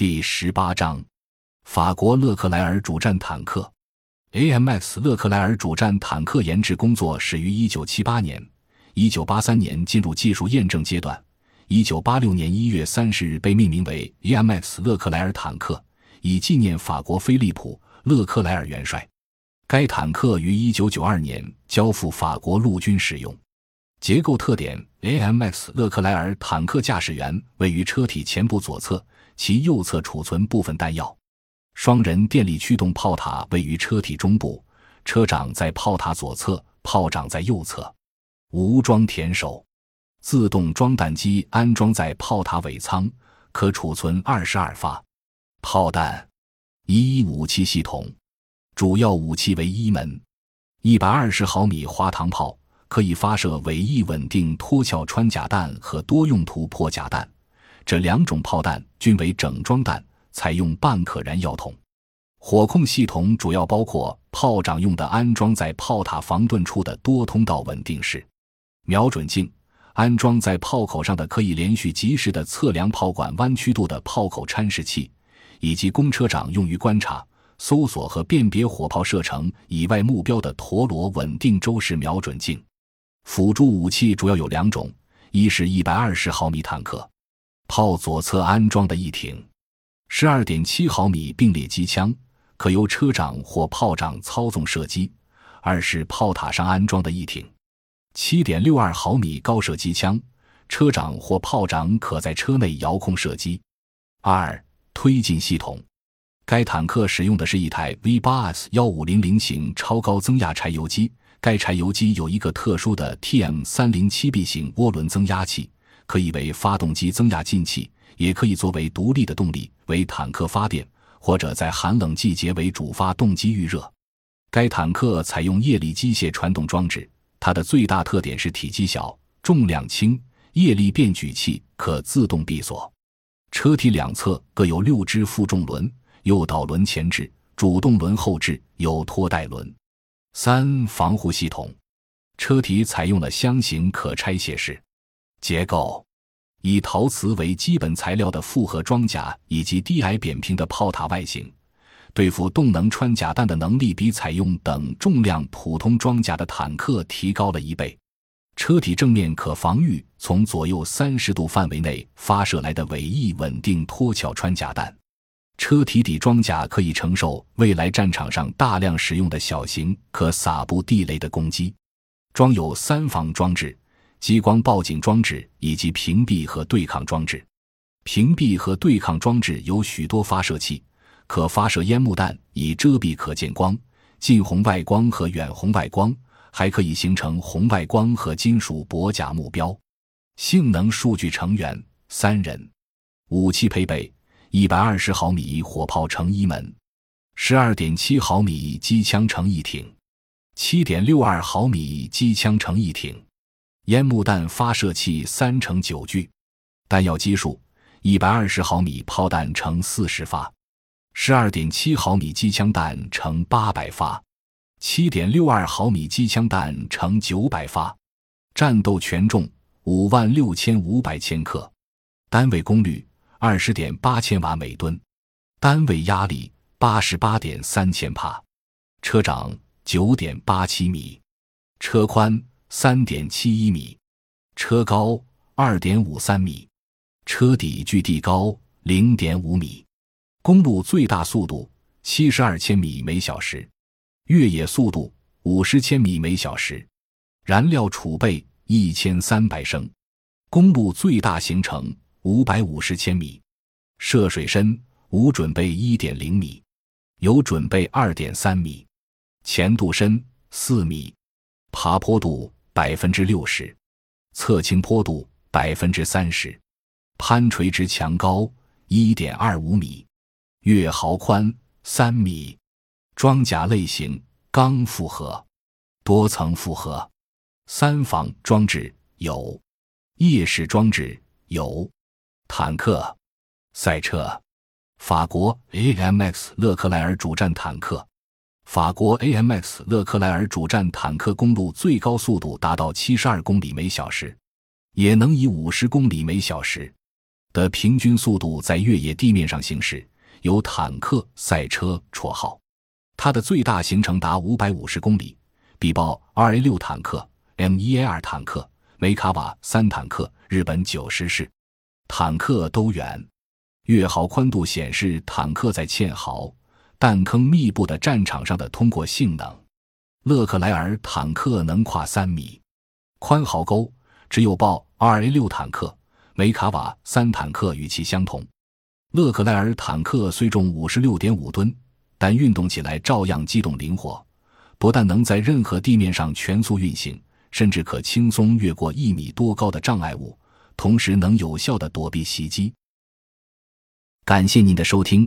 第十八章，法国勒克莱尔主战坦克。AMX 勒克莱尔主战坦克研制工作始于1978年，1983年进入技术验证阶段，1986年1月30日被命名为 AMX 勒克莱尔坦克，以纪念法国菲利普·勒克莱尔元帅。该坦克于1992年交付法国陆军使用。结构特点：AMX 勒克莱尔坦克驾驶员位于车体前部左侧，其右侧储存部分弹药。双人电力驱动炮塔位于车体中部，车长在炮塔左侧，炮长在右侧。无装填手，自动装弹机安装在炮塔尾舱，可储存二十二发炮弹。一武器系统，主要武器为一门一百二十毫米滑膛炮，可以发射尾翼稳定脱壳穿甲弹和多用途破甲弹。这两种炮弹均为整装弹。采用半可燃药筒，火控系统主要包括炮长用的安装在炮塔防盾处的多通道稳定式瞄准镜，安装在炮口上的可以连续及时的测量炮管弯曲度的炮口参视器，以及公车长用于观察、搜索和辨别火炮射程以外目标的陀螺稳定周式瞄准镜。辅助武器主要有两种：一是一百二十毫米坦克，炮左侧安装的一挺。十二点七毫米并列机枪，可由车长或炮长操纵射击；二是炮塔上安装的一挺七点六二毫米高射机枪，车长或炮长可在车内遥控射击。二推进系统，该坦克使用的是一台 V 八 S 幺五零零型超高增压柴油机，该柴油机有一个特殊的 TM 三零七 B 型涡轮增压器，可以为发动机增压进气。也可以作为独立的动力，为坦克发电，或者在寒冷季节为主发动机预热。该坦克采用液力机械传动装置，它的最大特点是体积小、重量轻，液力变矩器可自动闭锁。车体两侧各有六只负重轮，右导轮前置，主动轮后置，有拖带轮。三防护系统，车体采用了箱型可拆卸式结构。以陶瓷为基本材料的复合装甲以及低矮扁平的炮塔外形，对付动能穿甲弹的能力比采用等重量普通装甲的坦克提高了一倍。车体正面可防御从左右三十度范围内发射来的尾翼稳定脱壳穿甲弹。车体底装甲可以承受未来战场上大量使用的小型可撒布地雷的攻击。装有三防装置。激光报警装置以及屏蔽和对抗装置。屏蔽和对抗装置有许多发射器，可发射烟幕弹以遮蔽可见光、近红外光和远红外光，还可以形成红外光和金属箔甲目标。性能数据成员三人。武器配备：一百二十毫米火炮乘一门，十二点七毫米机枪乘一挺，七点六二毫米机枪乘一挺。烟幕弹发射器三乘九具，弹药基数：一百二十毫米炮弹乘四十发，十二点七毫米机枪弹乘八百发，七点六二毫米机枪弹乘九百发。战斗权重五万六千五百千克，单位功率二十点八千瓦每吨，单位压力八十八点三千帕，车长九点八七米，车宽。三点七一米，车高二点五三米，车底距地高零点五米，公路最大速度七十二千米每小时，越野速度五十千米每小时，燃料储备一千三百升，公路最大行程五百五十千米，涉水深无准备一点零米，有准备二点三米，前度深四米，爬坡度。百分之六十，侧倾坡度百分之三十，攀垂直墙高一点二五米，月壕宽三米，装甲类型钢复合，多层复合，三防装置有，夜视装置有，坦克，赛车，法国 AMX 勒克莱尔主战坦克。法国 AMX 勒克莱尔主战坦克公路最高速度达到七十二公里每小时，也能以五十公里每小时。的平均速度在越野地面上行驶，有“坦克赛车”绰号。它的最大行程达五百五十公里，比豹 2A 六坦克、M1A 二坦克、梅卡瓦三坦克、日本九十式坦克都远。月壕宽度显示坦克在堑壕、弹坑密布的战场上的通过性能。勒克莱尔坦克能跨三米，宽壕沟只有豹 2A 六坦克、梅卡瓦三坦克与其相同。勒克莱尔坦克虽重五十六点五吨，但运动起来照样机动灵活，不但能在任何地面上全速运行，甚至可轻松越过一米多高的障碍物，同时能有效的躲避袭击。感谢您的收听，